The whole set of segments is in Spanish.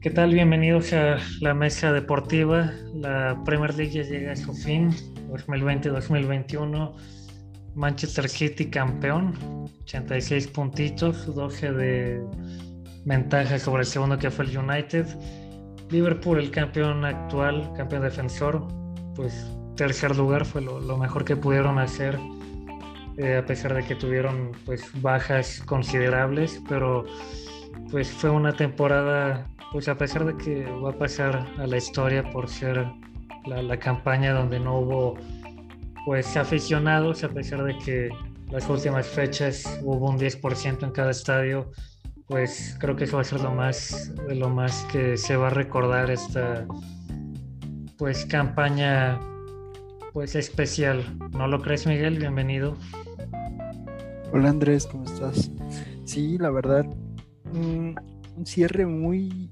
¿Qué tal? Bienvenidos a la mesa deportiva. La Premier League ya llega a su fin, 2020-2021. Manchester City campeón, 86 puntitos, 12 de ventaja sobre el segundo que fue el United. Liverpool, el campeón actual, campeón defensor, pues tercer lugar fue lo, mejor que pudieron hacer, eh, a pesar de que tuvieron pues bajas considerables, pero pues fue una temporada, pues a pesar de que va a pasar a la historia por ser la, la campaña donde no hubo pues aficionados, a pesar de que las últimas fechas hubo un 10% en cada estadio, pues creo que eso va a ser lo más, lo más que se va a recordar esta pues campaña pues especial. ¿No lo crees, Miguel? Bienvenido. Hola Andrés, ¿cómo estás? Sí, la verdad, un cierre muy,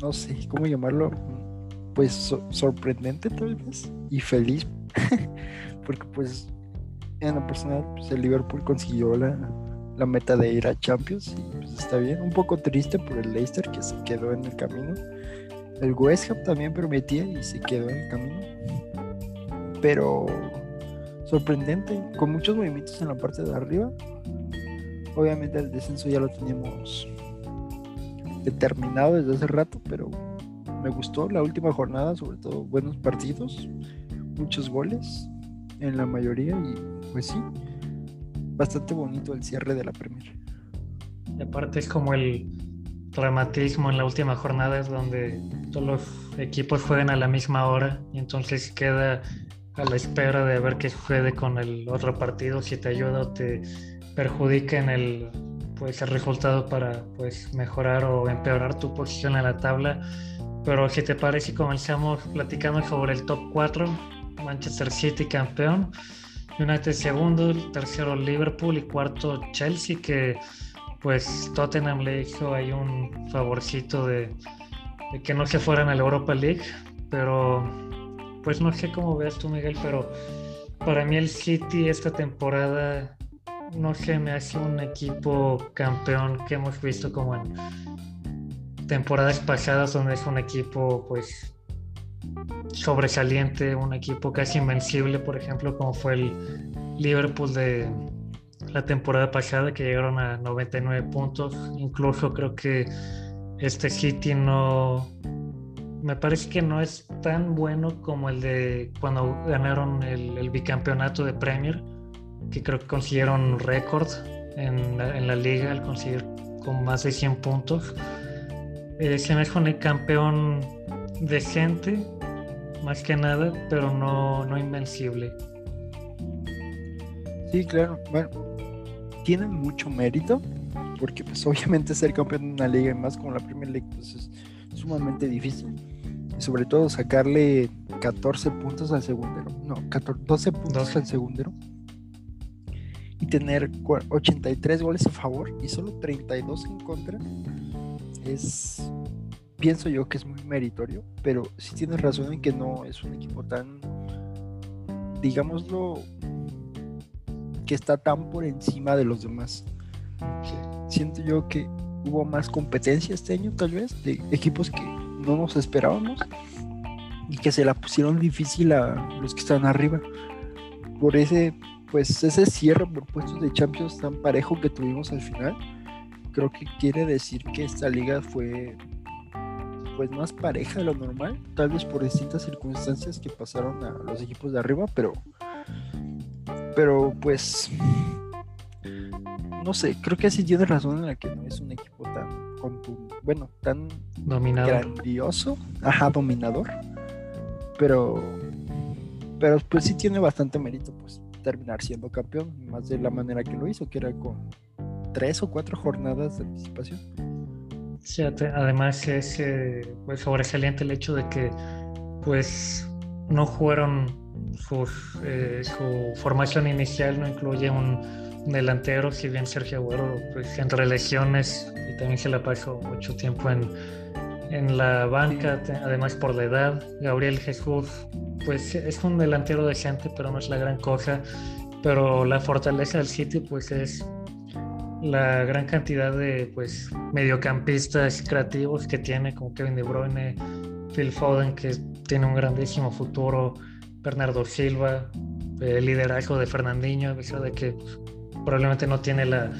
no sé cómo llamarlo, pues sorprendente tal vez y feliz porque pues en lo personal pues, el Liverpool consiguió la, la, meta de ir a Champions y pues está bien, un poco triste por el Leicester que se quedó en el camino. El West Ham también prometía y se quedó en el camino. Pero sorprendente, con muchos movimientos en la parte de arriba. Obviamente el descenso ya lo teníamos determinado desde hace rato, pero me gustó la última jornada, sobre todo buenos partidos muchos goles en la mayoría y pues sí, bastante bonito el cierre de la Premier. Y aparte es como el dramatismo en la última jornada es donde todos los equipos juegan a la misma hora y entonces queda a la espera de ver qué sucede con el otro partido, si te ayuda o te perjudica en el pues el resultado para pues mejorar o empeorar tu posición en la tabla. Pero si te parece comenzamos platicando sobre el top 4 Manchester City campeón, United segundo, tercero Liverpool y cuarto Chelsea que pues Tottenham le hizo ahí un favorcito de, que no se fueran a la Europa League, pero pues no sé cómo veas tú Miguel, pero para mí el City esta temporada no sé, me hace un equipo campeón que hemos visto como en temporadas pasadas donde es un equipo pues sobresaliente, un equipo casi invencible, por ejemplo, como fue el Liverpool de la temporada pasada, que llegaron a 99 puntos. Incluso creo que este City no, me parece que no es tan bueno como el de cuando ganaron el, bicampeonato de Premier, que creo que consiguieron récord en, la liga al conseguir con más de 100 puntos. Eh, se me fue un campeón decente, más que nada, pero no, no invencible. Sí, claro. Bueno, tiene mucho mérito, porque pues obviamente ser campeón de una liga y más como la Premier League pues, es sumamente difícil. Y sobre todo sacarle 14 puntos al segundero. No, 12 puntos al segundero. Y tener 83 goles a favor y solo 32 en contra. Es pienso yo que es muy meritorio, pero sí tienes razón en que no es un equipo tan, digámoslo, que está tan por encima de los demás. Siento yo que hubo más competencia este año, tal vez, de equipos que no nos esperábamos y que se la pusieron difícil a los que están arriba. Por ese, pues ese cierre por puestos de Champions tan parejo que tuvimos al final, creo que quiere decir que esta liga fue pues más pareja de lo normal, tal vez por distintas circunstancias que pasaron a los equipos de arriba, pero pero pues no sé, creo que sí tiene razón en la que no es un equipo tan bueno, tan grandioso, ajá, dominador, pero pero pues sí tiene bastante mérito pues terminar siendo campeón, más de la manera que lo hizo, que era con tres o cuatro jornadas de anticipación. Sí, además es eh, pues sobresaliente el hecho de que pues no jugaron eh, su formación inicial, no incluye un, delantero, si bien Sergio Agüero pues entre lesiones y también se la pasó mucho tiempo en, en la banca, además por la edad, Gabriel Jesús pues es un delantero decente pero no es la gran cosa, pero la fortaleza del sitio pues es la gran cantidad de pues mediocampistas creativos que tiene, como Kevin De Bruyne, Phil Foden, que tiene un grandísimo futuro, Bernardo Silva, el liderazgo de Fernandinho, a pesar de que pues, probablemente no tiene la,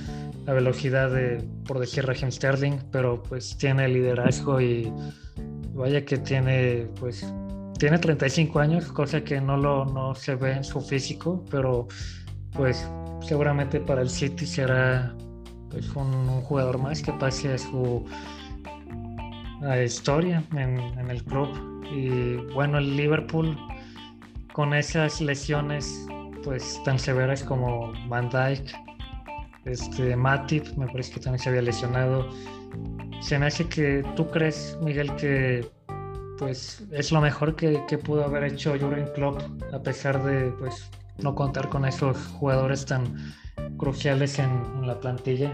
velocidad de, por decir, Raheem Sterling, pero pues tiene liderazgo y vaya que tiene, pues, tiene 35 años, cosa que no, lo, no se ve en su físico, pero pues seguramente para el City será pues, un, jugador más que pase a su historia en, en, el club. Y bueno, el Liverpool con esas lesiones pues tan severas como Van Dijk, este, Matip, me parece que también se había lesionado. Se me hace que tú crees, Miguel, que pues es lo mejor que, pudo haber hecho Jurgen Klopp a pesar de pues no contar con esos jugadores tan cruciales en, la plantilla.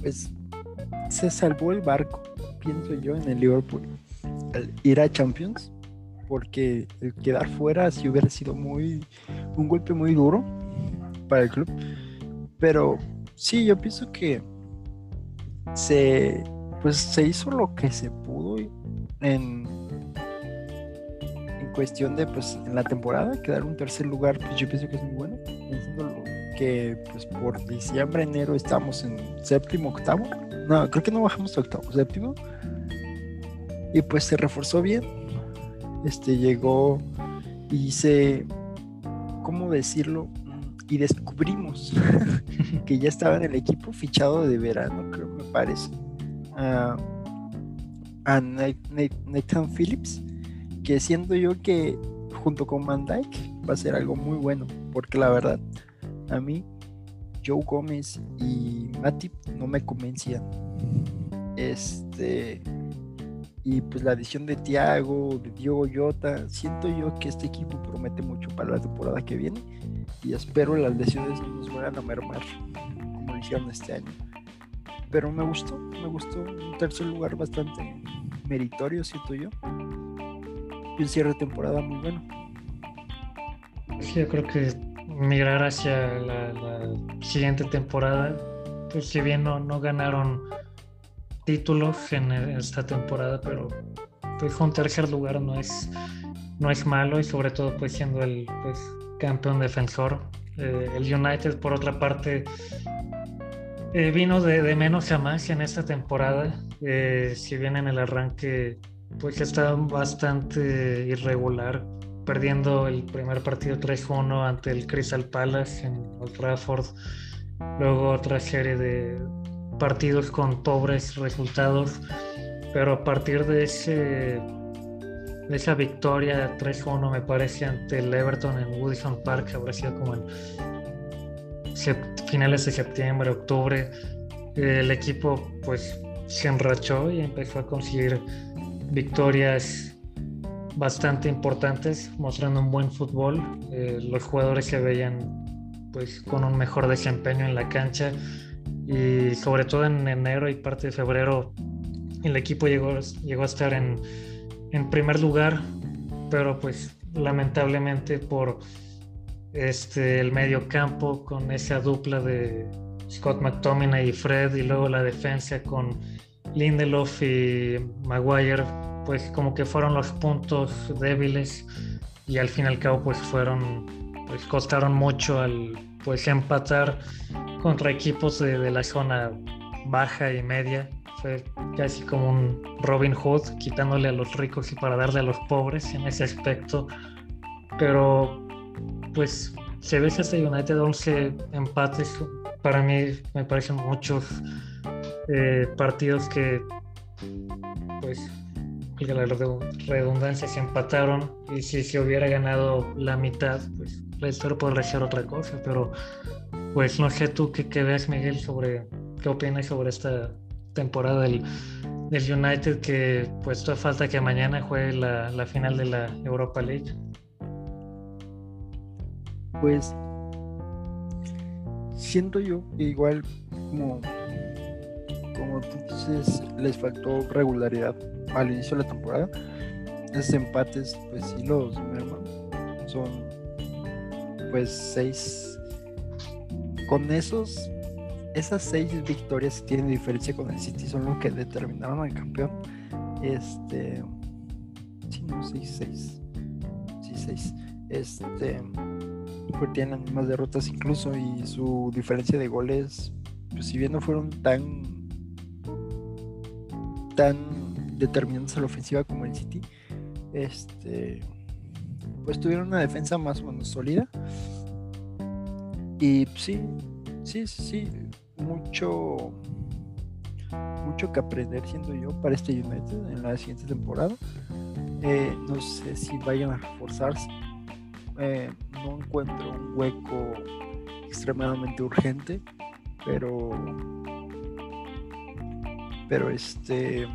Pues se salvó el barco, pienso yo, en el Liverpool. Al ir a Champions, porque el quedar fuera sí hubiera sido muy un golpe muy duro para el club. Pero sí, yo pienso que se pues se hizo lo que se pudo en cuestión de, pues, en la temporada, quedar un tercer lugar, pues yo pienso que es muy bueno. que, pues, por diciembre, enero estamos en séptimo, octavo. No, creo que no bajamos a octavo, séptimo. Y pues se reforzó bien. Este llegó y se, ¿cómo decirlo? Y descubrimos que ya estaba en el equipo fichado de verano, creo, me parece. a Nathan Phillips que siento yo que junto con Van Dyke va a ser algo muy bueno, porque la verdad, a mí, Joe Gómez y Matip no me convencían. Este. Y pues la adición de Thiago, de Diogo Jota, siento yo que este equipo promete mucho para la temporada que viene. Y espero las lesiones no nos vayan a mermar como hicieron este año. Pero me gustó, me gustó un tercer lugar bastante meritorio, siento yo y un cierre de temporada muy bueno. Sí, yo creo que migrar hacia la, siguiente temporada, pues si bien no, no ganaron títulos en esta temporada, pero pues un tercer lugar no es, no es malo y sobre todo pues siendo el pues, campeón defensor. Eh, el United por otra parte eh, vino de, menos a más en esta temporada, eh, si bien en el arranque pues está bastante irregular, perdiendo el primer partido 3-1 ante el Crystal Palace en Old Trafford, luego otra serie de partidos con pobres resultados, pero a partir de ese de esa victoria 3-1 me parece ante el Everton en Woodison Park, habrá sido como en finales de septiembre, octubre, el equipo pues se enrachó y empezó a conseguir victorias bastante importantes, mostrando un buen fútbol. Eh, los jugadores se veían pues con un mejor desempeño en la cancha y sobre todo en enero y parte de febrero el equipo llegó, llegó a estar en, en primer lugar, pero pues lamentablemente por este, el medio campo con esa dupla de Scott McTominay y Fred y luego la defensa con Lindelof y Maguire, pues como que fueron los puntos débiles y al fin y al cabo pues fueron, pues costaron mucho al pues empatar contra equipos de, la zona baja y media. Fue casi como un Robin Hood, quitándole a los ricos y para darle a los pobres en ese aspecto. Pero pues se ve este United 11 empates, para mí me parecen muchos eh, partidos que, pues, la redundancia, se empataron y si se hubiera ganado la mitad, pues la historia podría ser otra cosa, pero pues no sé tú qué, qué ves, Miguel, sobre qué opinas sobre esta temporada del, del United que pues toda falta que mañana juegue la, la final de la Europa League. Pues siento yo igual como como tú dices, les faltó regularidad al inicio de la temporada. Esos empates, pues sí los Son pues seis con esos, esas seis victorias tienen diferencia con el City son lo que determinaron al campeón. Este, sí, no, seis, seis, sí, seis. Este, pues tienen las mismas derrotas incluso y su diferencia de goles, pues si bien no fueron tan, tan determinantes a la ofensiva como el City, este, pues tuvieron una defensa más o menos sólida. Y sí, sí, sí, mucho, mucho que aprender siendo yo para este United en la siguiente temporada. Eh, no sé si vayan a reforzarse. Eh, no encuentro un hueco extremadamente urgente, pero pero este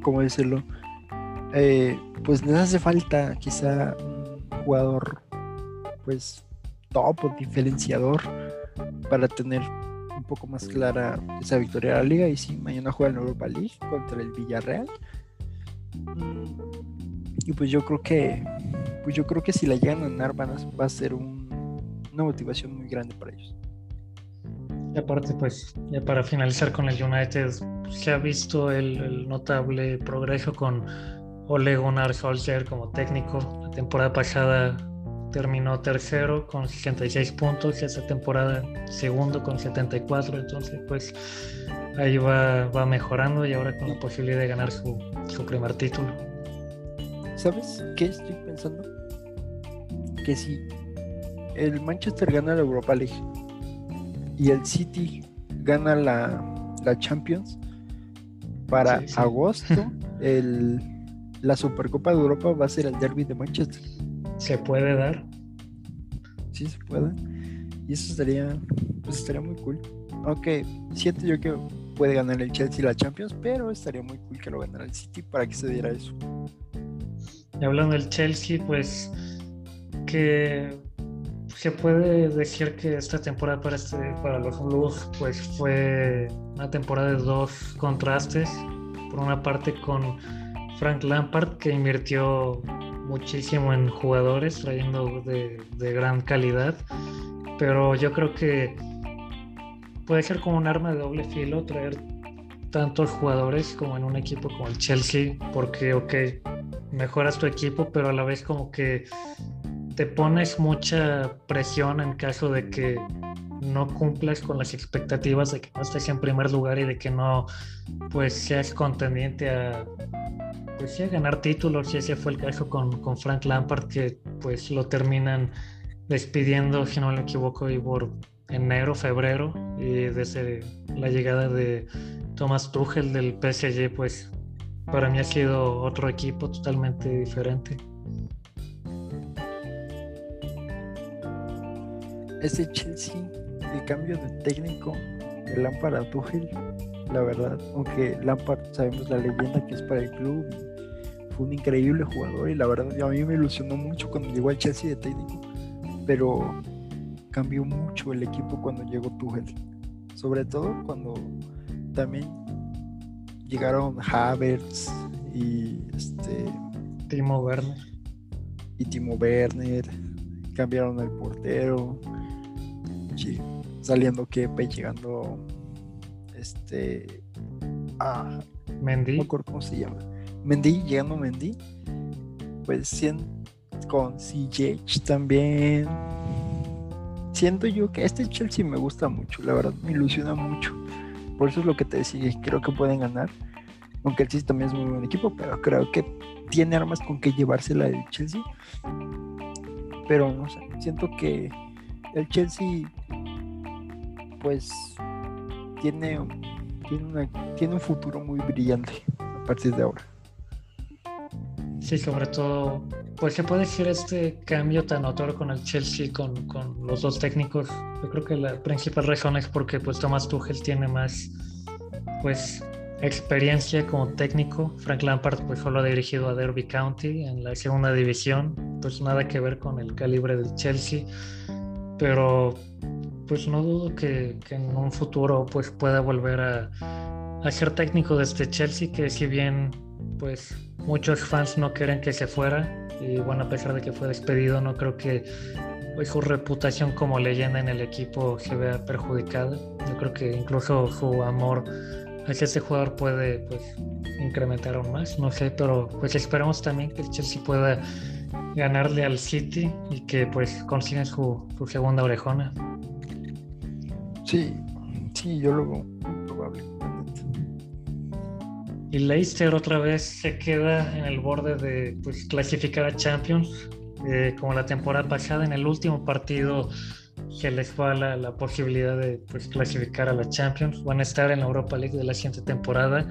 cómo decirlo eh, pues les hace falta quizá un jugador pues top o diferenciador para tener un poco más clara esa victoria de la liga. Y si mañana juega en Europa League contra el Villarreal mm, y pues yo creo que pues yo creo que si la llegan a ganar va a ser una motivación muy grande para ellos y aparte pues ya para finalizar con el United se ha visto el notable progreso con Ole Gunnar Solskjaer como técnico. La temporada pasada terminó tercero con 66 puntos, esta temporada segundo con 74, entonces pues ahí va, va mejorando y ahora con la posibilidad de ganar su, su primer título. ¿Sabes qué estoy pensando? Que si el Manchester gana la Europa League y el City gana la, la Champions, para agosto el la Supercopa de Europa va a ser el derby de Manchester. ¿Se puede dar? Sí, se puede. Y eso estaría, pues estaría muy cool. Aunque siento yo que puede ganar el Chelsea la Champions, pero estaría muy cool que lo ganara el City para que se diera eso. Y hablando del Chelsea, pues que se puede decir que esta temporada para, este, para los Blues pues fue una temporada de dos contrastes. Por una parte con Frank Lampard, que invirtió muchísimo en jugadores, trayendo de, gran calidad. Pero yo creo que puede ser como un arma de doble filo traer tantos jugadores como en un equipo como el Chelsea, porque, ok, mejoras tu equipo, pero a la vez como que te pones mucha presión en caso de que no cumplas con las expectativas de que no estés en primer lugar y de que no pues seas contendiente a pues sí, ganar títulos, y ese fue el caso con, con, Frank Lampard, que pues lo terminan despidiendo, si no me equivoco, y por enero, febrero, y desde la llegada de Thomas Tuchel del PSG, pues para mí ha sido otro equipo totalmente diferente. Ese Chelsea, el cambio de técnico de Lampard a Tuchel, la verdad, aunque Lampard sabemos la leyenda que es para el club fue un increíble jugador y la verdad a mí me ilusionó mucho cuando llegó al Chelsea de técnico, pero cambió mucho el equipo cuando llegó Tuchel, sobre todo cuando también llegaron Havertz y este Timo Werner. y Timo Werner, cambiaron el portero, saliendo Kepe, llegando este a Mendy, no cómo se llama Mendy, llegando Mendy, pues con CJ también. Siento yo que este Chelsea me gusta mucho, la verdad me ilusiona mucho. Por eso es lo que te decía, creo que pueden ganar. Aunque el Chelsea también es muy buen equipo, pero creo que tiene armas con que llevársela el Chelsea. Pero no sé, siento que el Chelsea pues tiene, tiene, tiene un futuro muy brillante a partir de ahora. Sí, sobre todo, pues se puede decir este cambio tan notorio con el Chelsea, con, con, los dos técnicos. Yo creo que la principal razón es porque pues Thomas Tuchel tiene más, pues, experiencia como técnico. Frank Lampard pues solo ha dirigido a Derby County en la segunda división, pues nada que ver con el calibre del Chelsea. Pero pues no dudo que, en un futuro pues pueda volver a, ser técnico de este Chelsea, que si bien pues muchos fans no quieren que se fuera y bueno, a pesar de que fue despedido, no creo que pues, su reputación como leyenda en el equipo se vea perjudicada. Yo creo que incluso su amor hacia este jugador puede pues, incrementar aún más, no sé, pero pues esperamos también que el Chelsea pueda ganarle al City y que pues consiga su, su segunda orejona. Sí, sí, yo lo veo probable. Y Leicester otra vez se queda en el borde de pues, clasificar a Champions. Eh, como la temporada pasada, en el último partido se les fue la, la posibilidad de pues, clasificar a la Champions. Van a estar en la Europa League de la siguiente temporada.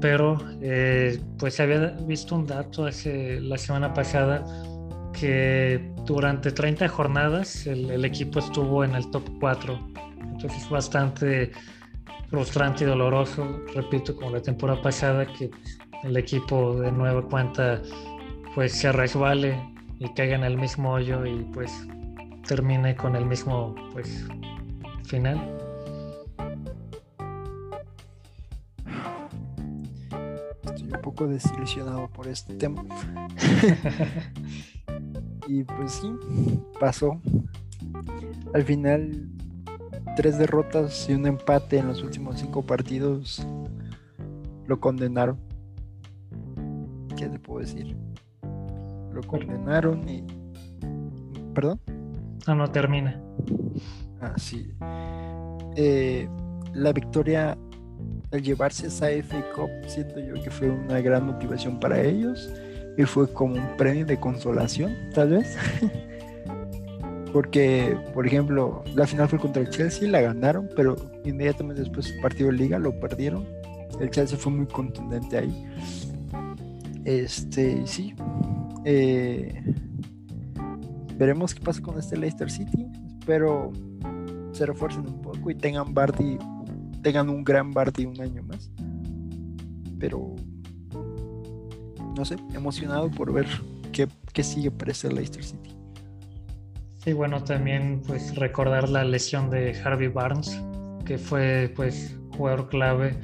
Pero eh, pues había visto un dato hace la semana pasada que durante 30 jornadas el, el equipo estuvo en el top 4. Entonces es bastante frustrante y doloroso, repito, como la temporada pasada, que el equipo de nueva cuenta pues se resbale y caiga en el mismo hoyo y pues termine con el mismo pues final. Estoy un poco desilusionado por este tema. y pues sí, pasó. Al final tres derrotas y un empate en los últimos cinco partidos lo condenaron. ¿Qué le puedo decir? Lo condenaron y... ¿Perdón? No, no termina. Ah, sí. Eh, la victoria al llevarse esa FA Cup, siento yo que fue una gran motivación para ellos y fue como un premio de consolación, tal vez. Porque, por ejemplo, la final fue contra el Chelsea, la ganaron, pero inmediatamente después su partido de liga lo perdieron. El Chelsea fue muy contundente ahí. Este, sí. Eh, veremos qué pasa con este Leicester City. Espero se refuercen un poco y tengan Bardi, tengan un gran Bardi un año más. Pero no sé, emocionado por ver qué, qué sigue para este Leicester City. Sí, bueno, también pues recordar la lesión de Harvey Barnes, que fue pues jugador clave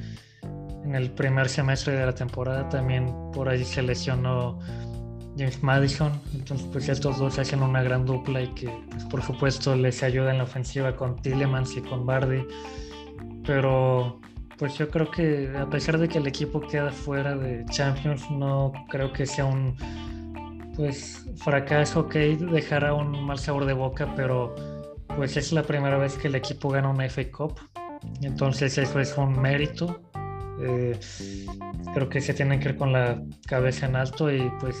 en el primer semestre de la temporada. También por ahí se lesionó James Madison. Entonces pues estos dos hacen una gran dupla y que pues, por supuesto les ayuda en la ofensiva con Tillemans y con Bardi. Pero pues yo creo que a pesar de que el equipo queda fuera de Champions, no creo que sea un pues fracaso que dejará un mal sabor de boca, pero pues es la primera vez que el equipo gana una FA Cup, entonces eso es un mérito. Eh, creo que se tiene que ir con la cabeza en alto y pues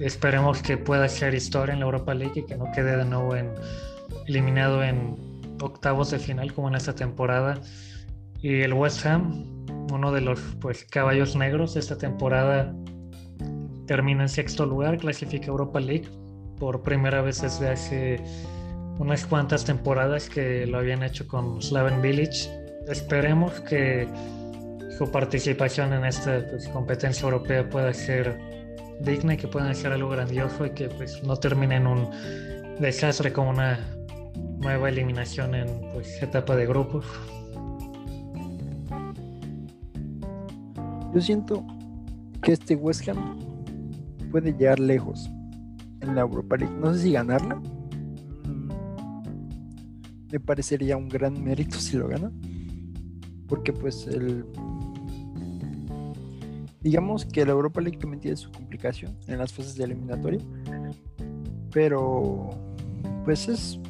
esperemos que pueda ser historia en la Europa League y que no quede de nuevo en, eliminado en octavos de final como en esta temporada. Y el West Ham, uno de los pues caballos negros de esta temporada, termina en sexto lugar, clasifica Europa League por primera vez desde hace unas cuantas temporadas que lo habían hecho con Slaven Village. Esperemos que su participación en esta pues, competencia europea pueda ser digna y que puedan hacer algo grandioso y que pues, no termine en un desastre como una nueva eliminación en pues, etapa de grupos. Yo siento que este West Ham puede llegar lejos en la Europa League. No sé si ganarla. Mm, me parecería un gran mérito si lo gana. Porque pues el... Digamos que la Europa League también tiene su complicación en las fases de eliminatoria. Pero pues es...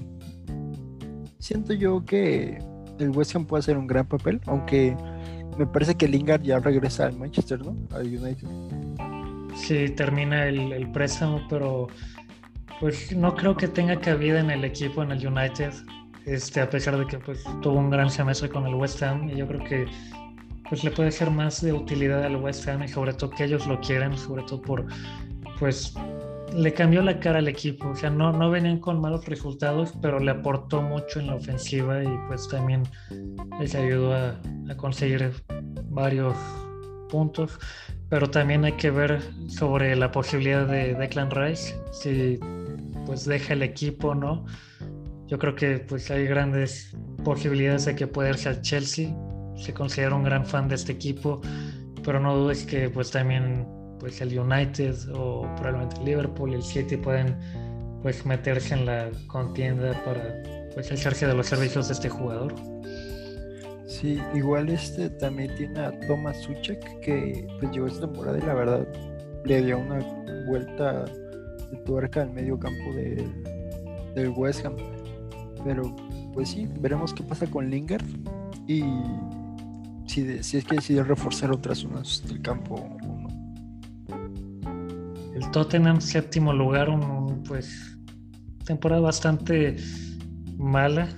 Siento yo que el West Ham puede hacer un gran papel. Aunque me parece que Lingard ya regresa al Manchester, ¿no? Al United sí termina el, préstamo, pero pues no creo que tenga cabida en el equipo, en el United, este, a pesar de que pues, tuvo un gran semestre con el West Ham y yo creo que pues le puede ser más de utilidad al West Ham y sobre todo que ellos lo quieren, sobre todo por pues le cambió la cara al equipo, o sea, no, no venían con malos resultados, pero le aportó mucho en la ofensiva y pues también les ayudó a conseguir varios puntos pero también hay que ver sobre la posibilidad de Declan Rice, si pues deja el equipo no. Yo creo que pues hay grandes posibilidades de que pueda irse al Chelsea. Se considera un gran fan de este equipo, pero no dudes que pues también pues el United o probablemente Liverpool y el City pueden pues meterse en la contienda para pues hacerse de los servicios de este jugador. Sí, igual este también tiene a Thomas Suchek que pues llegó esta temporada y la verdad le dio una vuelta de tuerca al medio campo del West Ham. Pero pues sí, veremos qué pasa con Lingard y si, si es que decide reforzar otras zonas del campo o. El Tottenham, séptimo lugar, un, pues temporada bastante mala.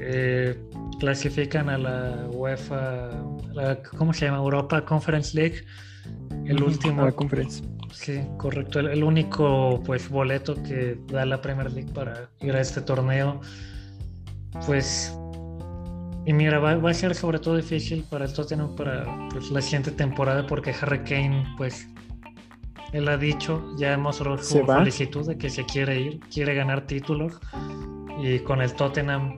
Eh, clasifican a la UEFA, ¿cómo se llama? Europa Conference League. El último. La conference. Sí, correcto. El, único pues boleto que da la Premier League para ir a este torneo. Pues. Y mira, va, a ser sobre todo difícil para el Tottenham para pues, la siguiente temporada porque Harry Kane, pues, él ha dicho, ya hemos su solicitud de que se quiere ir, quiere ganar títulos y con el Tottenham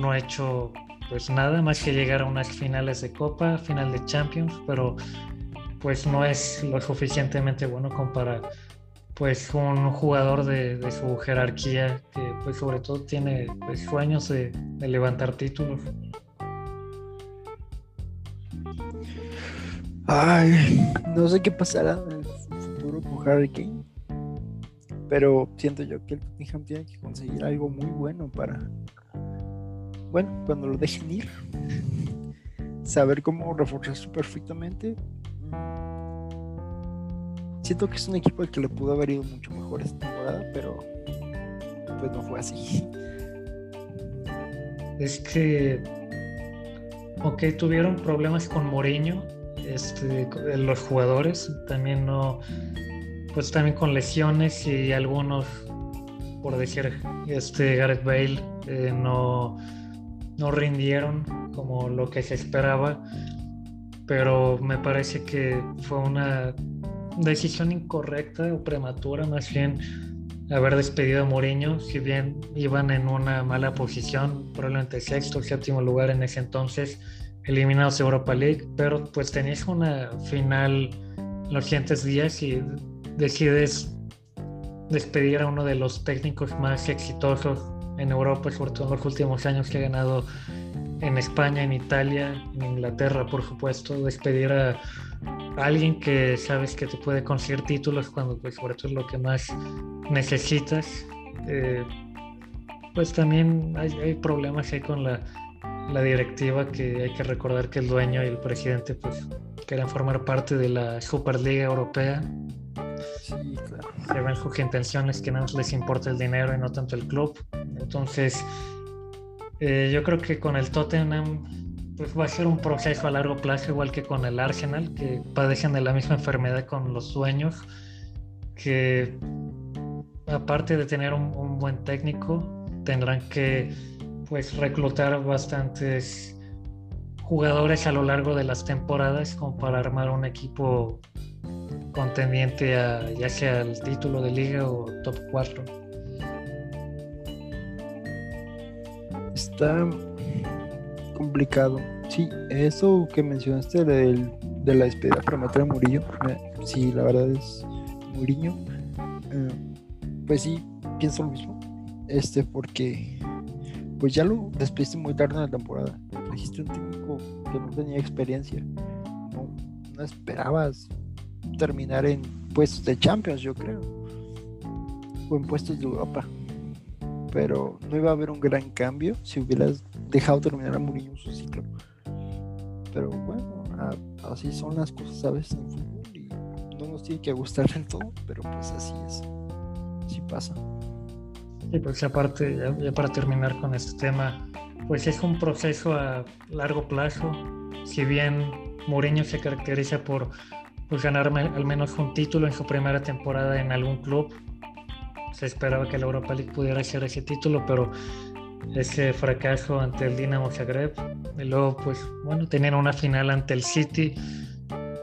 no ha hecho pues nada más que llegar a unas finales de Copa, final de Champions, pero pues no es lo suficientemente bueno como para pues un jugador de, su jerarquía que pues sobre todo tiene pues, sueños de, levantar títulos. Ay, no sé qué pasará en el futuro con Harry Kane, pero siento yo que el Tottenham tiene que conseguir algo muy bueno para, bueno, cuando lo dejen ir, saber cómo reforzarse perfectamente Siento que es un equipo al que le pudo haber ido mucho mejor esta temporada, pero pues no fue así. Es que, ok, tuvieron problemas con Mourinho, este, los jugadores, también no, pues también con lesiones y algunos, por decir, este Gareth Bale eh, no, no rindieron como lo que se esperaba, pero me parece que fue una decisión incorrecta o prematura, más bien haber despedido a Mourinho, si bien iban en una mala posición, probablemente sexto o séptimo lugar en ese entonces, eliminados de Europa League, pero pues tenías una final los siguientes días y decides despedir a uno de los técnicos más exitosos en Europa, sobre todo en los últimos años que ha ganado en España, en Italia, en Inglaterra, por supuesto, despedir a alguien que sabes que te puede conseguir títulos cuando pues sobre todo es lo que más necesitas. Eh, pues también hay, problemas ahí con la, directiva que hay que recordar que el dueño y el presidente pues quieren formar parte de la Superliga Europea. Sí, claro. Se ven sus intenciones que no les importa el dinero y no tanto el club. Entonces, eh, yo creo que con el Tottenham pues va a ser un proceso a largo plazo, igual que con el Arsenal, que padecen de la misma enfermedad con los sueños, que aparte de tener un, buen técnico, tendrán que pues reclutar bastantes jugadores a lo largo de las temporadas como para armar un equipo contendiente a ya sea el título de liga o top 4. Está complicado. Sí, eso que mencionaste del, de la despedida prematura de Murillo, sí, la verdad es Murillo. Eh, pues sí, pienso lo mismo. Este, porque pues ya lo despediste muy tarde en la temporada. Trajiste un técnico que no tenía experiencia. No, no esperabas terminar en puestos de Champions, yo creo. O en puestos de Europa. Pero no iba a haber un gran cambio si hubieras dejado terminar a Murillo su ciclo. Pero bueno, así son las cosas, ¿sabes? En fútbol y no nos tiene que gustar del todo, pero pues así es. Así pasa. Y pues aparte, ya, para terminar con este tema, pues es un proceso a largo plazo. Si bien Mourinho se caracteriza por pues, ganar al menos un título en su primera temporada en algún club, se esperaba que la Europa League pudiera ser ese título, pero ese fracaso ante el Dinamo Zagreb. Y luego, pues, bueno, tenían una final ante el City.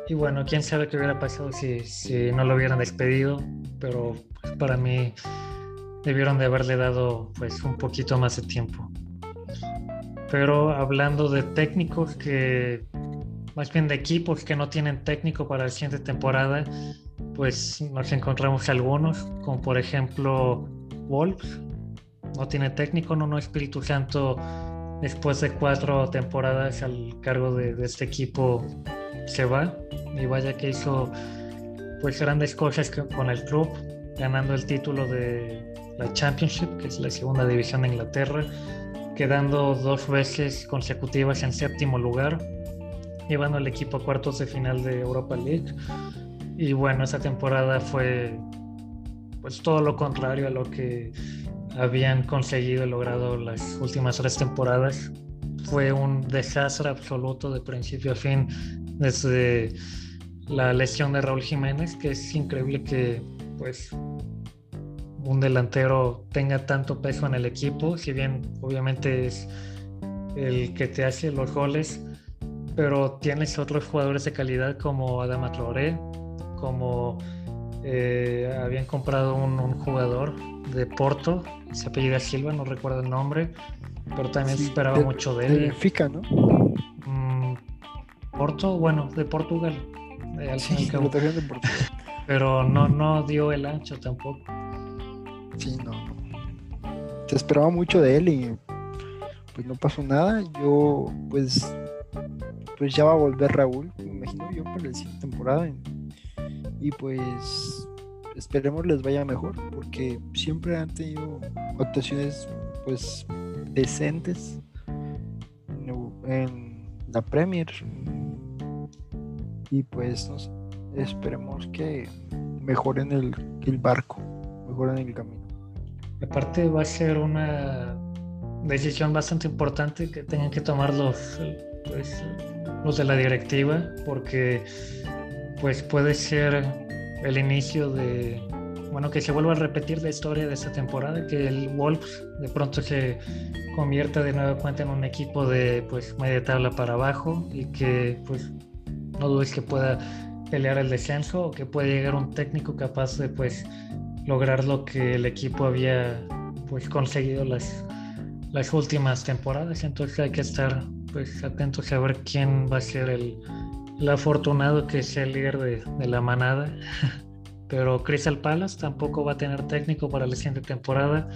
Y bueno, quién sabe qué hubiera pasado si, si no lo hubieran despedido. Pero pues, para mí debieron de haberle dado pues un poquito más de tiempo. Pero hablando de técnicos que, más bien de equipos que no tienen técnico para la siguiente temporada, pues nos encontramos algunos, como por ejemplo Wolves. No tiene técnico, no, no Espíritu Santo después de cuatro temporadas al cargo de, de, este equipo se va y vaya que hizo pues grandes cosas con el club ganando el título de la Championship que es la segunda división de Inglaterra quedando dos veces consecutivas en séptimo lugar llevando al equipo a cuartos de final de Europa League y bueno esa temporada fue pues todo lo contrario a lo que habían conseguido y logrado las últimas tres temporadas. Fue un desastre absoluto de principio a fin, desde la lesión de Raúl Jiménez, que es increíble que pues un delantero tenga tanto peso en el equipo, si bien obviamente es el que te hace los goles, pero tienes otros jugadores de calidad como Adama Traoré, como eh, habían comprado un, un, jugador de Porto, se apellida Silva, no recuerdo el nombre, pero también se esperaba mucho de él. Benfica, ¿no? Mm, Porto, bueno, de Portugal. De sí, de Portugal. Pero no, no dio el ancho tampoco. Sí, no. Se esperaba mucho de él y pues no pasó nada. Yo, pues, pues ya va a volver Raúl, me imagino yo, para la siguiente temporada. Y pues esperemos les vaya mejor, porque siempre han tenido actuaciones pues decentes en, la Premier. Y pues esperemos que mejoren el, el barco, mejoren el camino. Aparte va a ser una decisión bastante importante que tengan que tomar los, pues, los de la directiva, porque pues puede ser el inicio de, bueno, que se vuelva a repetir la historia de esta temporada, que el Wolves de pronto se convierta de nueva cuenta en un equipo de pues media tabla para abajo y que pues no dudes que pueda pelear el descenso o que pueda llegar un técnico capaz de pues lograr lo que el equipo había pues conseguido las, las últimas temporadas. Entonces hay que estar pues atentos a ver quién va a ser el, el afortunado que sea el líder de, de la manada. Pero Crystal Palace tampoco va a tener técnico para la siguiente temporada.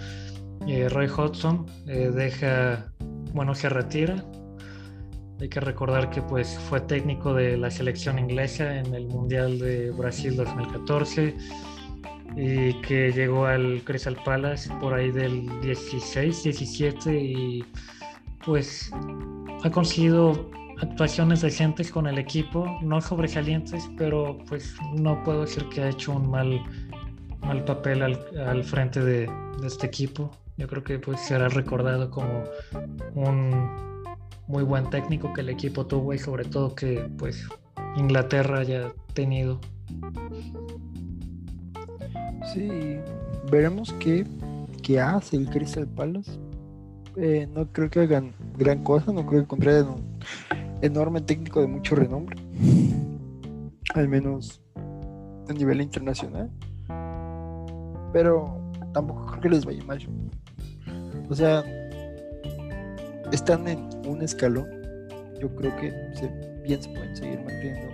Eh, Roy Hodgson eh, deja, bueno, se retira. Hay que recordar que pues fue técnico de la selección inglesa en el Mundial de Brasil 2014 y que llegó al Crystal Palace por ahí del 16, 17 y pues ha conseguido actuaciones decentes con el equipo, no sobresalientes, pero pues no puedo decir que ha hecho un mal, mal papel al, frente de, este equipo. Yo creo que pues será recordado como un muy buen técnico que el equipo tuvo y sobre todo que pues Inglaterra haya tenido. Sí, veremos qué, qué hace el Crystal Palace. Eh, no creo que hagan gran cosa, no creo que contraten un enorme técnico de mucho renombre, al menos a nivel internacional. Pero tampoco creo que les vaya mal. O sea, están en un escalón. Yo creo que bien se pueden seguir manteniendo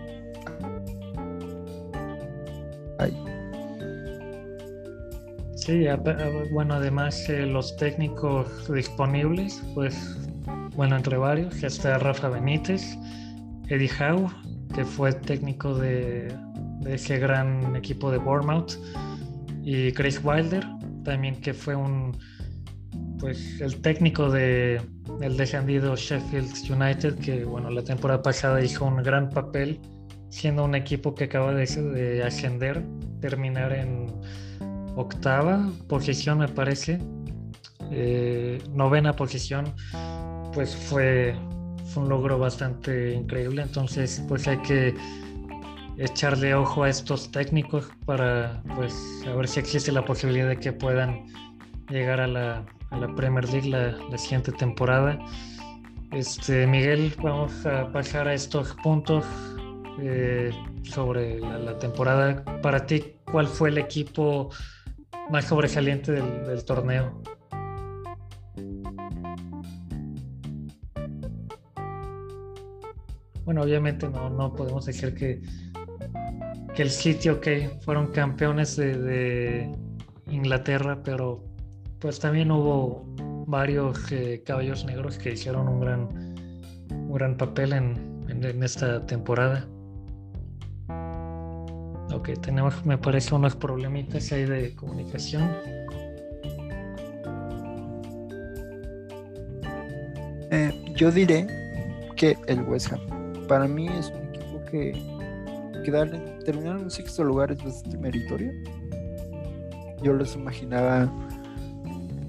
ahí. Sí, bueno, además eh, los técnicos disponibles, pues bueno, entre varios, está Rafa Benítez, Eddie Howe, que fue técnico de, ese gran equipo de Bournemouth, y Chris Wilder, también que fue un pues el técnico de el descendido Sheffield United, que bueno, la temporada pasada hizo un gran papel, siendo un equipo que acaba de, de ascender, terminar en octava posición me parece, eh, novena posición pues fue, un logro bastante increíble. Entonces, pues hay que echarle ojo a estos técnicos para pues a ver si existe la posibilidad de que puedan llegar a la, Premier League la, siguiente temporada. Este, Miguel, vamos a pasar a estos puntos eh, sobre la, temporada. Para ti, ¿cuál fue el equipo más sobresaliente del torneo? bueno, obviamente no, no podemos decir que, que el sitio que fueron campeones de, Inglaterra, pero pues también hubo varios eh, caballos negros que hicieron un gran, un gran papel en, en, esta temporada. Ok, tenemos, me parece, unos problemitas ahí de comunicación. Eh, yo diré que el West Ham. Para mí es un equipo que, que terminar en un sexto lugar es bastante meritorio. Yo los imaginaba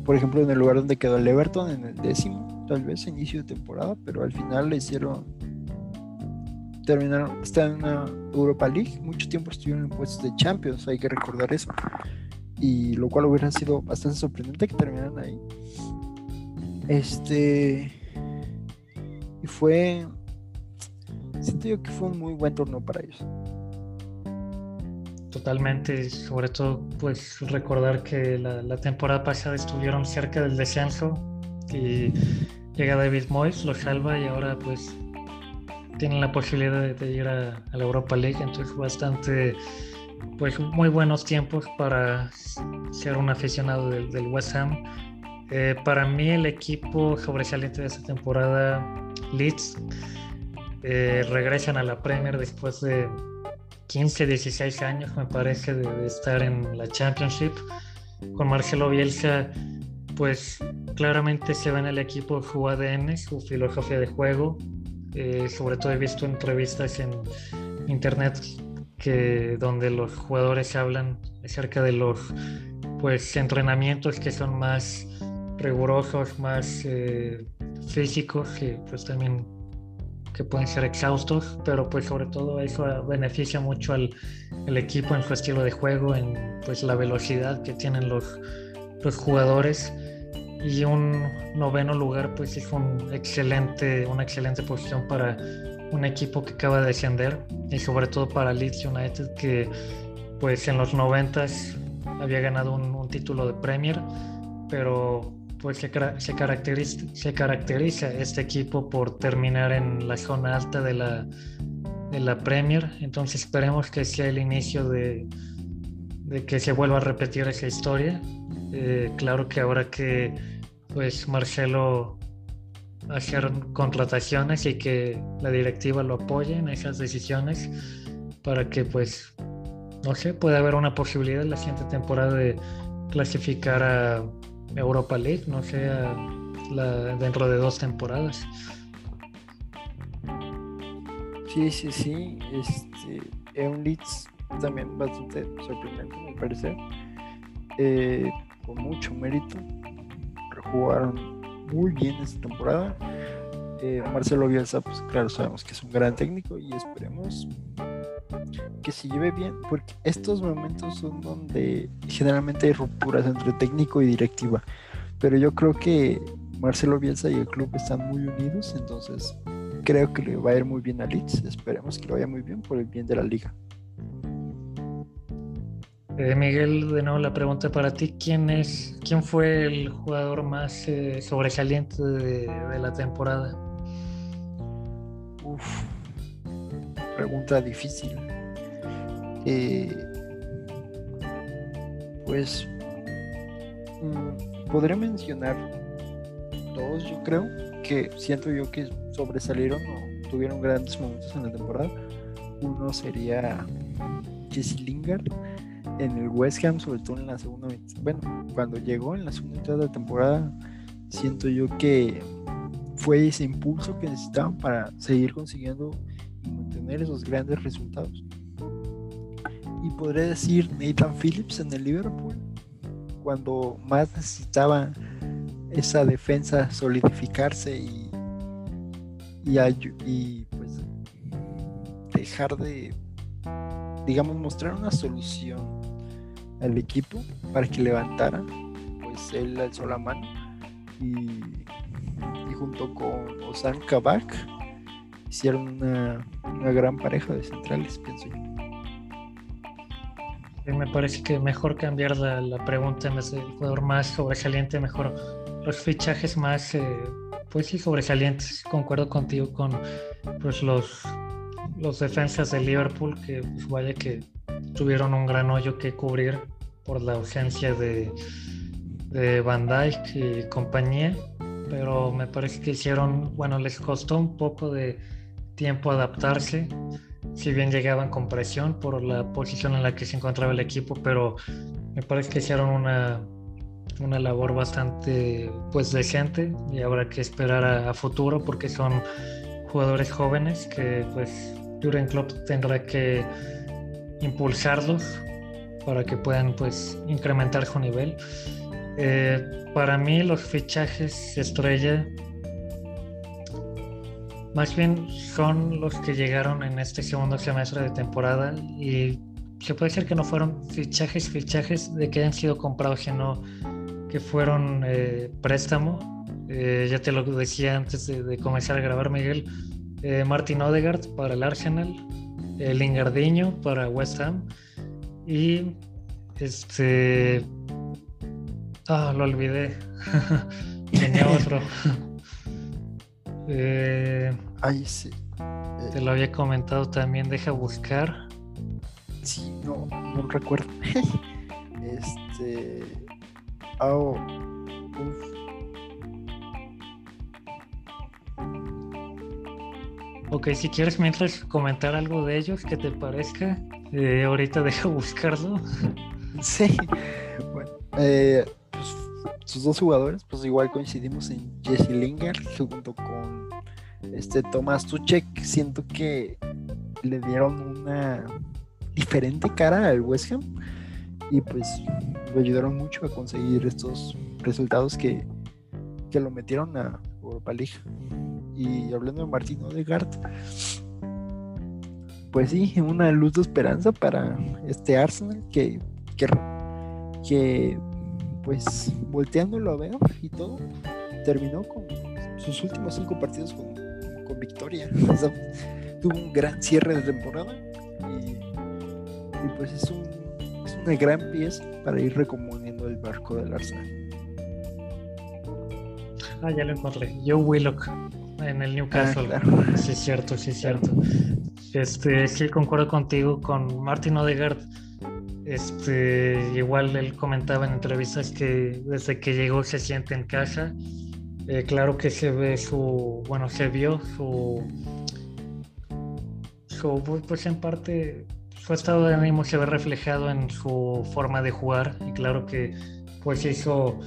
por ejemplo, en el lugar donde quedó el Everton, en el décimo, tal vez inicio de temporada, pero al final le hicieron. Terminaron, están en una Europa League, mucho tiempo estuvieron en puestos de Champions, hay que recordar eso. Y lo cual hubiera sido bastante sorprendente que terminaran ahí. Este. Y fue. Siento yo que fue un muy buen torneo para ellos totalmente, sobre todo pues recordar que la, temporada pasada estuvieron cerca del descenso y llega David Moyes, lo salva y ahora pues tienen la posibilidad de, ir a, la Europa League, entonces bastante pues muy buenos tiempos para ser un aficionado del, West Ham. Eh, para mí el equipo sobresaliente de esta temporada, Leeds, eh, regresan a la Premier después de 15, 16 años, me parece, de, estar en la Championship. Con Marcelo Bielsa, pues claramente se ve en el equipo su ADN, su filosofía de juego. Eh, sobre todo he visto entrevistas en internet que donde los jugadores hablan acerca de los pues entrenamientos que son más rigurosos, más eh, físicos, que pues también que pueden ser exhaustos, pero pues sobre todo eso beneficia mucho al, equipo en su estilo de juego, en pues la velocidad que tienen los, los jugadores y un noveno lugar pues es un excelente, una excelente posición para un equipo que acaba de descender y sobre todo para Leeds United que pues en los noventas había ganado un, un título de Premier pero pues se, caracteriza, se caracteriza este equipo por terminar en la zona alta de la, de la Premier. Entonces esperemos que sea el inicio de, de que se vuelva a repetir esa historia. Eh, claro que ahora que pues Marcelo hacer contrataciones y que la directiva lo apoye en esas decisiones para que pues no sé pueda haber una posibilidad en la siguiente temporada de clasificar a Europa League, no la, dentro de dos temporadas. Sí, sí, sí. Este, es un Leeds también bastante sorprendente, me parece. Eh, con mucho mérito. Jugaron muy bien esta temporada. Eh, Marcelo Bielsa, pues claro, sabemos que es un gran técnico y esperemos que se lleve bien, porque estos momentos son donde generalmente hay rupturas entre técnico y directiva. Pero yo creo que Marcelo Bielsa y el club están muy unidos, entonces creo que le va a ir muy bien a Leeds. Esperemos que le vaya muy bien por el bien de la liga. Eh, Miguel, de nuevo la pregunta para ti, ¿quién es, quién fue el jugador más eh, sobresaliente de, la temporada? Uf, pregunta difícil. Eh, pues mm, podré mencionar dos, yo creo, que siento yo que sobresalieron o tuvieron grandes momentos en la temporada. Uno sería Jesse Lingard en el West Ham, sobre todo en la segunda Bueno, cuando llegó en la segunda mitad de la temporada, siento yo que fue ese impulso que necesitaban para seguir consiguiendo y mantener esos grandes resultados. Y podría decir Nathan Phillips en el Liverpool, cuando más necesitaba esa defensa solidificarse y, y, pues dejar de, digamos, mostrar una solución al equipo para que levantara, pues él alzó la mano y, junto con Osan Kabak hicieron una, una gran pareja de centrales, pienso yo. Me parece que mejor cambiar la, pregunta en vez de jugador más sobresaliente, mejor los fichajes más, eh, pues sí, sobresalientes. Concuerdo contigo con pues, los, los defensas de Liverpool, que pues, vaya que tuvieron un gran hoyo que cubrir por la ausencia de, de Van Dijk y compañía, pero me parece que hicieron, bueno, les costó un poco de tiempo adaptarse, si bien llegaban con presión por la posición en la que se encontraba el equipo, pero me parece que hicieron una, una labor bastante pues decente y habrá que esperar a, futuro porque son jugadores jóvenes que pues Jurgen Klopp tendrá que impulsarlos para que puedan pues incrementar su nivel. Eh, para mí los fichajes estrella más bien son los que llegaron en este segundo semestre de temporada y se puede decir que no fueron fichajes, fichajes de que hayan sido comprados, sino que fueron eh, préstamo. Eh, ya te lo decía antes de, comenzar a grabar, Miguel. Eh, Martin Odegaard para el Arsenal, el Lingardiño para West Ham y este. Ah, lo olvidé. Tenía otro. Eh, Ay, sí. Te lo había comentado también, deja buscar. Sí, no, no recuerdo. este. Oh, Ok, si quieres mientras comentar algo de ellos que te parezca, eh, ahorita deja buscarlo. Sí, bueno, eh, pues sus dos jugadores, pues igual coincidimos en Jesse Lingard junto con este Tomás Tuchek. Siento que le dieron una diferente cara al West Ham y pues lo ayudaron mucho a conseguir estos resultados que, que lo metieron a Europa League. Y hablando de Martín Odegaard, pues sí, una luz de esperanza para este Arsenal que, que, que pues volteándolo a ver y todo, terminó con sus últimos cinco partidos con, victoria. tuvo un gran cierre de temporada y, pues es, un, es una gran pieza para ir recomponiendo el barco del Arsenal. Ah, ya lo encontré. Joe Willock en el Newcastle. Ah, sí, es cierto, sí, es cierto. Este, sí, concuerdo contigo con Martin Odegaard este, igual él comentaba en entrevistas que desde que llegó se siente en casa. Eh, claro que se ve su, bueno, se vio su, su, pues en parte su estado de ánimo se ve reflejado en su forma de jugar y claro que pues hizo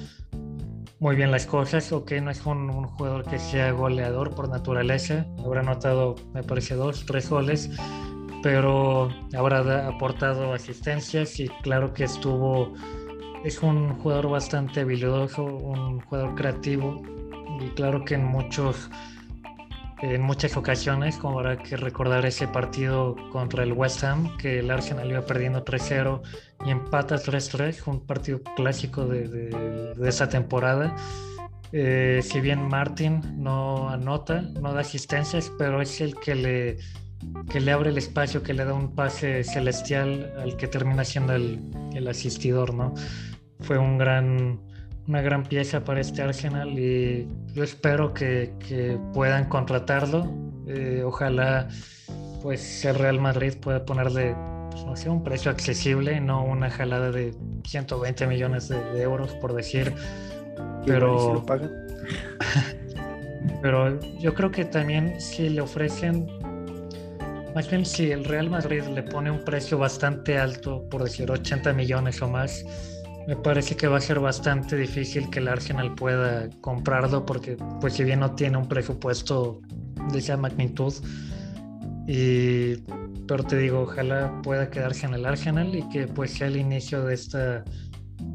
muy bien las cosas, ok, no es un, un jugador que sea goleador por naturaleza, habrá anotado me parece dos, tres goles, pero habrá aportado asistencias y claro que estuvo, es un jugador bastante habilidoso, un jugador creativo y claro que en muchos en muchas ocasiones, como habrá que recordar ese partido contra el West Ham, que el Arsenal iba perdiendo 3-0 y empata 3-3, un partido clásico de, de, esa temporada. Eh, si bien Martin no anota, no da asistencias, pero es el que le que le abre el espacio, que le da un pase celestial al que termina siendo el, asistidor, ¿no? Fue un gran, una gran pieza para este Arsenal y yo espero que, puedan contratarlo. Eh, ojalá pues el Real Madrid pueda ponerle pues, no sé, un precio accesible, no una jalada de 120 millones de, euros por decir. Pero, pero yo creo que también si le ofrecen más bien si el Real Madrid le pone un precio bastante alto, por decir 80 millones o más, me parece que va a ser bastante difícil que el Arsenal pueda comprarlo porque pues si bien no tiene un presupuesto de esa magnitud y pero te digo ojalá pueda quedarse en el Arsenal y que pues sea el inicio de esta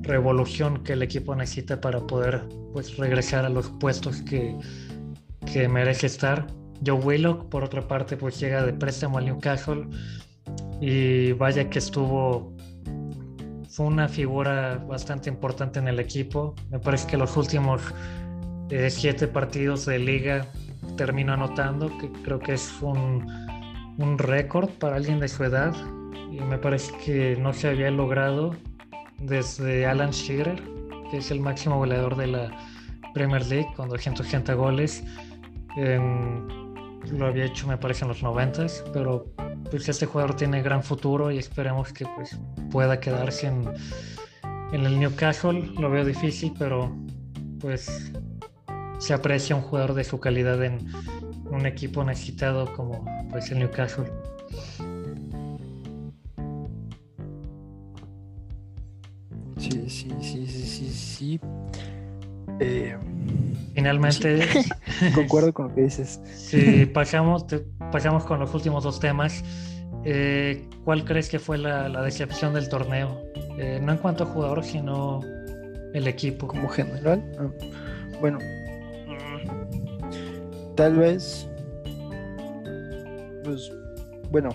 revolución que el equipo necesita para poder pues regresar a los puestos que, que merece estar. Joe Willock, por otra parte, pues llega de préstamo al Newcastle y vaya que estuvo, fue una figura bastante importante en el equipo. Me parece que los últimos eh, siete partidos de liga terminó anotando, que creo que es un, un récord para alguien de su edad y me parece que no se había logrado desde Alan Shearer, que es el máximo goleador de la Premier League con 280 goles. En, lo había hecho me parece en los 90, pero pues este jugador tiene gran futuro y esperemos que pues pueda quedarse en, En el Newcastle lo veo difícil, pero pues se aprecia un jugador de su calidad en un equipo necesitado como pues el Newcastle. Sí, sí, sí, sí, sí, sí. Eh, Finalmente. concuerdo con lo que dices. Si pasamos, pasamos con los últimos dos temas. Eh, ¿Cuál crees que fue la, decepción del torneo? Eh, no en cuanto a jugadores, sino el equipo. Como general. Ah, bueno, tal vez. Pues, bueno,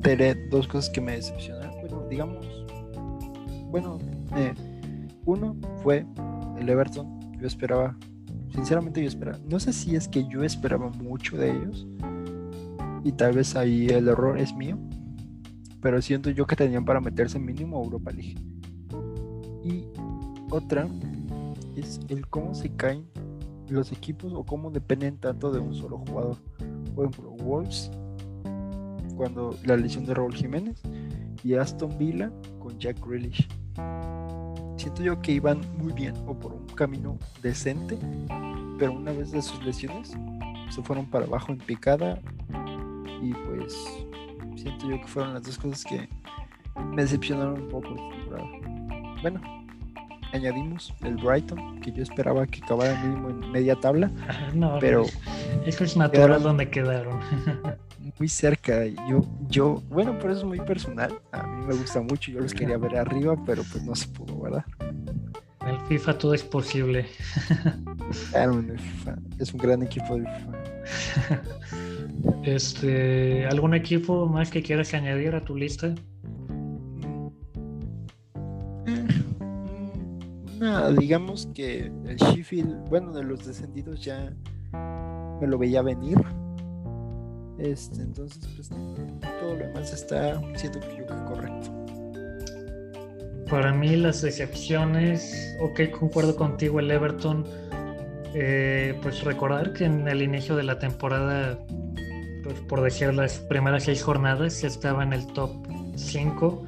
veré dos cosas que me decepcionaron. Bueno, digamos. Bueno, eh, uno fue el Everton. Yo esperaba, sinceramente yo esperaba, no sé si es que yo esperaba mucho de ellos y tal vez ahí el error es mío, pero siento yo que tenían para meterse mínimo a Europa League. Y otra es el cómo se caen los equipos o cómo dependen tanto de un solo jugador. Por ejemplo, Wolves, cuando la lesión de Raúl Jiménez, y Aston Villa con Jack Grealish siento yo que iban muy bien o por un camino decente, pero una vez de sus lesiones se fueron para abajo en picada y pues siento yo que fueron las dos cosas que me decepcionaron un poco Bueno, añadimos el Brighton, que yo esperaba que acabara mínimo en media tabla, pero eso es natural donde quedaron. muy cerca. Yo, yo, bueno, pero eso es muy personal. A mí me gusta mucho. Yo los quería ver arriba, pero pues no se pudo, ¿verdad? En el FIFA todo es posible. Claro, en el FIFA. Es un gran equipo de FIFA. Este, ¿algún equipo más que quieras añadir a tu lista? No, digamos que el Sheffield, bueno, de los descendidos ya me lo veía venir este, entonces, pues todo lo demás está siendo que correcto. Para mí las decepciones, ok, concuerdo contigo, el Everton, eh, pues recordar que en el inicio de la temporada, pues por decir las primeras seis jornadas, estaba en el top 5.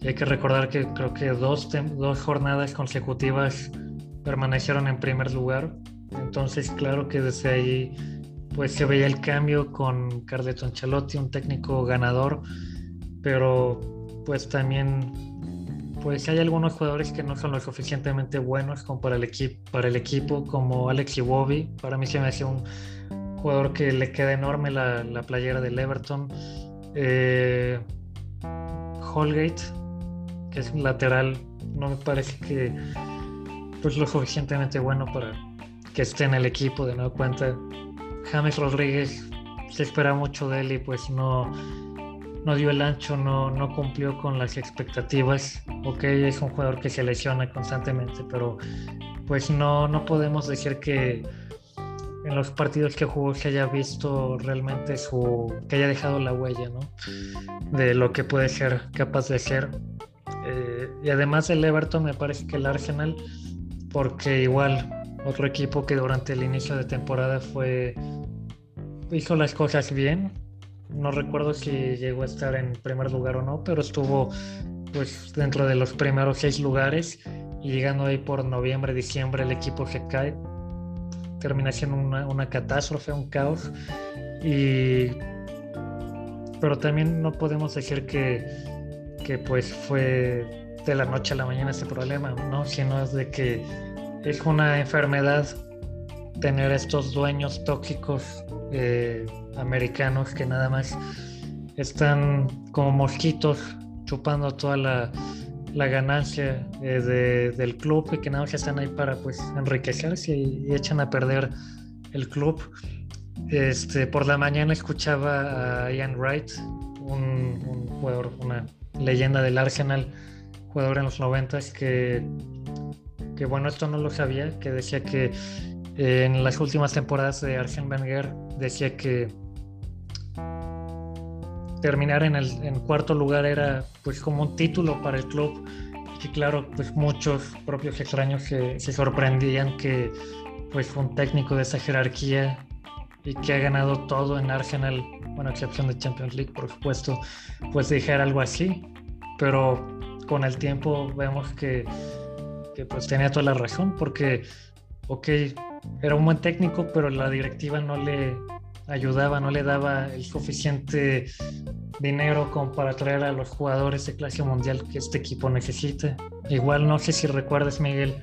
Y hay que recordar que creo que dos, dos jornadas consecutivas permanecieron en primer lugar. Entonces, claro que desde ahí pues se veía el cambio con Carleton Ancelotti, un técnico ganador, pero pues también pues hay algunos jugadores que no son lo suficientemente buenos como para el equipo, para el equipo como Alex Iwobi, para mí se me hace un jugador que le queda enorme la, playera del Everton. Eh, Holgate, que es un lateral, no me parece que pues lo suficientemente bueno para que esté en el equipo de nueva cuenta James Rodríguez se espera mucho de él y pues no, no dio el ancho, no, no cumplió con las expectativas. Ok, es un jugador que se lesiona constantemente, pero pues no, no podemos decir que en los partidos que jugó se haya visto realmente su, que haya dejado la huella, ¿no? De lo que puede ser capaz de ser. Eh, y además el Everton me parece que el Arsenal, porque igual otro equipo que durante el inicio de temporada fue hizo las cosas bien. No recuerdo si llegó a estar en primer lugar o no, pero estuvo pues dentro de los primeros seis lugares y llegando ahí por noviembre, diciembre el equipo se cae. Termina siendo una, una catástrofe, un caos. Y pero también no podemos decir que, que pues fue de la noche a la mañana ese problema, ¿no? Sino es de que es una enfermedad tener estos dueños tóxicos eh, americanos que nada más están como mosquitos chupando toda la, ganancia eh, del club y que nada más están ahí para pues enriquecerse y, echan a perder el club. Este, por la mañana escuchaba a Ian Wright, un, jugador, una leyenda del Arsenal, jugador en los 90 que que bueno, esto no lo sabía, que decía que eh, en las últimas temporadas de Arsène Wenger decía que terminar en el en cuarto lugar era pues como un título para el club y claro pues muchos propios extraños se, se sorprendían que pues un técnico de esa jerarquía y que ha ganado todo en Arsenal, bueno, excepción de Champions League, por supuesto, pues dijera algo así. Pero con el tiempo vemos que que pues tenía toda la razón, porque, ok, era un buen técnico, pero la directiva no le ayudaba, no le daba el suficiente dinero como para traer a los jugadores de clase mundial que este equipo necesita. Igual no sé si recuerdas, Miguel,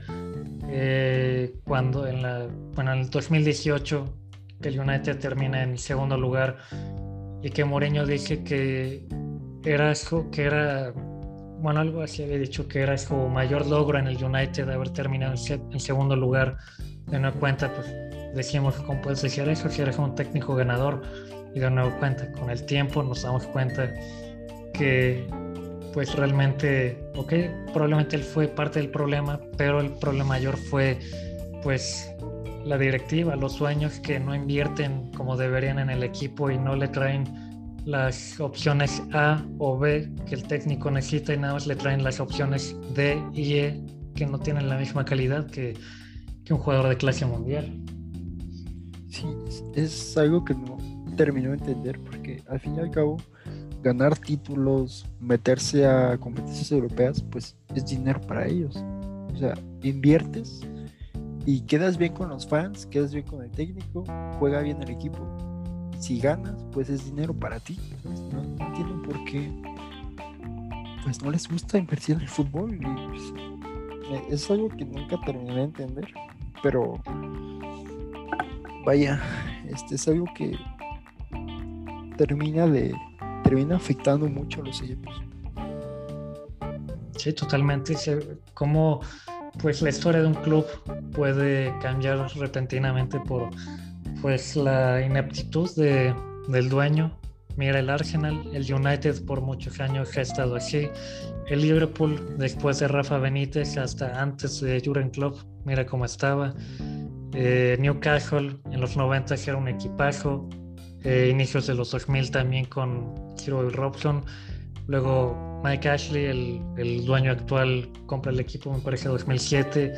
eh, cuando en, la, bueno, en el 2018 que el United termina en segundo lugar y que Moreño dije que era, que era, bueno, algo así había dicho que era su mayor logro en el United haber terminado en segundo lugar. De una cuenta, pues decimos, ¿cómo puedes decir eso si eres un técnico ganador? Y de nuevo cuenta, con el tiempo nos damos cuenta que pues realmente, ok, probablemente él fue parte del problema, pero el problema mayor fue pues la directiva, los sueños que no invierten como deberían en el equipo y no le traen las opciones A o B que el técnico necesita y nada más le traen las opciones D y E que no tienen la misma calidad que, que un jugador de clase mundial. Sí, es algo que no terminó de entender porque al fin y al cabo ganar títulos, meterse a competencias europeas, pues es dinero para ellos. O sea, inviertes y quedas bien con los fans, quedas bien con el técnico, juega bien el equipo. Si ganas, pues es dinero para ti. No, entiendo por qué pues no les gusta invertir en el fútbol. Pues, es algo que nunca terminé de entender. Pero vaya, este es algo que termina de termina afectando mucho a los equipos. Sí, totalmente. Cómo pues la historia de un club puede cambiar repentinamente por pues la ineptitud de, del dueño. Mira el Arsenal, el United por muchos años ha estado así. El Liverpool después de Rafa Benítez hasta antes de Jurgen Klopp, mira cómo estaba. Eh, Newcastle en los 90 era un equipazo. Eh, inicios de los 2000 también con Hero Robson. Luego Mike Ashley, el, dueño actual, compra el equipo, me parece, 2007.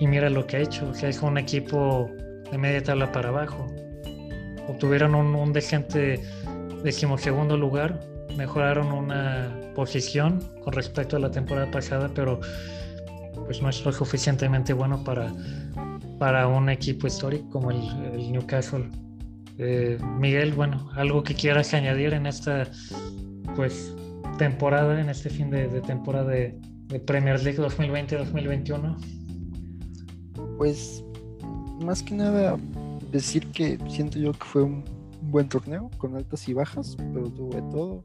Y mira lo que ha hecho. O sea, un equipo de media tabla para abajo. Obtuvieron un, un decente decimosegundo lugar. Mejoraron una posición con respecto a la temporada pasada, pero pues no es lo suficientemente bueno para, para un equipo histórico como el, el Newcastle. Eh, Miguel, bueno, algo que quieras añadir en esta pues temporada, en este fin de, temporada de, Premier League 2020-2021. Pues más que nada decir que siento yo que fue un buen torneo con altas y bajas, pero tuve todo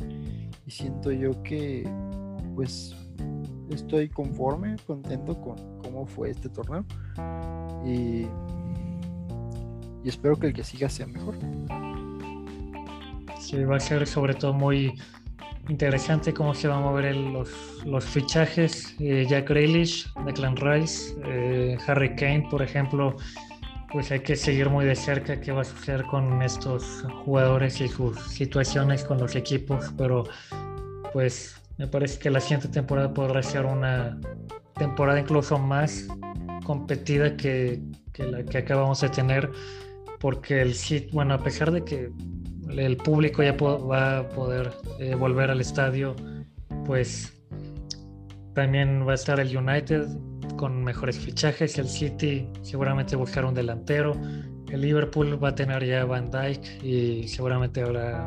y siento yo que pues estoy conforme, contento con cómo fue este torneo y y espero que el que siga sea mejor. Sí, va a ser sobre todo muy interesante cómo se van a mover los, los, fichajes. Eh, Jack Grealish, Declan Rice, eh, Harry Kane, por ejemplo, pues hay que seguir muy de cerca qué va a suceder con estos jugadores y sus situaciones con los equipos, pero pues me parece que la siguiente temporada podrá ser una temporada incluso más competida que, que la que acabamos de tener porque el sitio, bueno, a pesar de que el público ya va a poder eh, volver al estadio, pues también va a estar el United con mejores fichajes, el City seguramente buscar un delantero, el Liverpool va a tener ya Van Dyke y seguramente habrá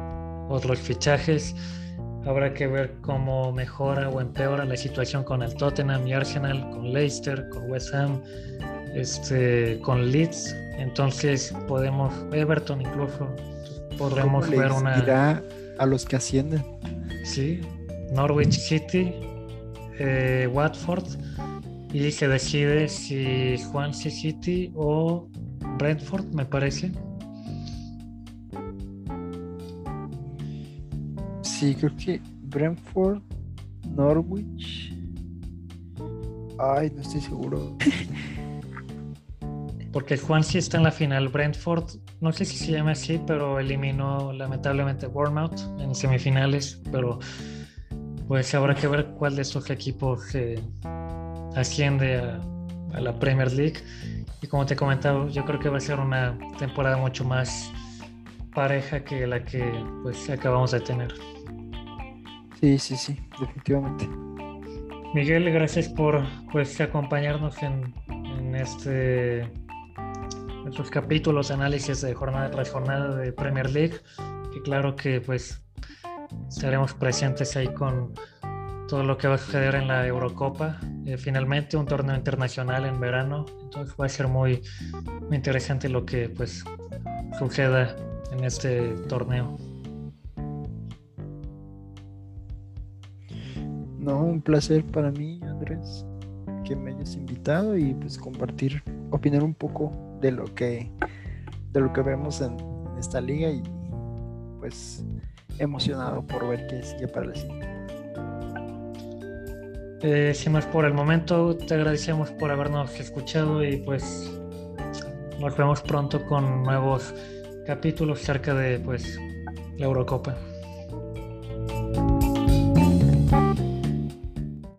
otros fichajes. Habrá que ver cómo mejora o empeora la situación con el Tottenham y Arsenal, con Leicester, con West Ham, este, con Leeds entonces podemos, Everton incluso, podremos ver una... Irá a los que ascienden. Sí, Norwich City, eh, Watford, y se decide si Swansea City o Brentford, me parece. Sí, creo que Brentford, Norwich. Ay, no estoy seguro. porque Juan sí está en la final. Brentford, no sé si se llama así, pero eliminó lamentablemente Bournemouth en semifinales. Pero pues habrá que ver cuál de estos equipos asciende a, la Premier League. Y como te he comentado, yo creo que va a ser una temporada mucho más pareja que la que pues acabamos de tener. Sí, sí, sí, definitivamente. Miguel, gracias por pues acompañarnos en, en este estos capítulos, análisis de jornada tras jornada de Premier League, que claro que pues estaremos presentes ahí con todo lo que va a suceder en la Eurocopa. Eh, finalmente un torneo internacional en verano, entonces va a ser muy, muy interesante lo que pues suceda en este torneo. No, un placer para mí, Andrés, que me hayas invitado y pues compartir, opinar un poco de lo que de lo que vemos en, esta liga y pues emocionado por ver qué sigue para la siguiente. Eh, sin más por el momento, te agradecemos por habernos escuchado y pues nos vemos pronto con nuevos capítulos cerca de pues la Eurocopa.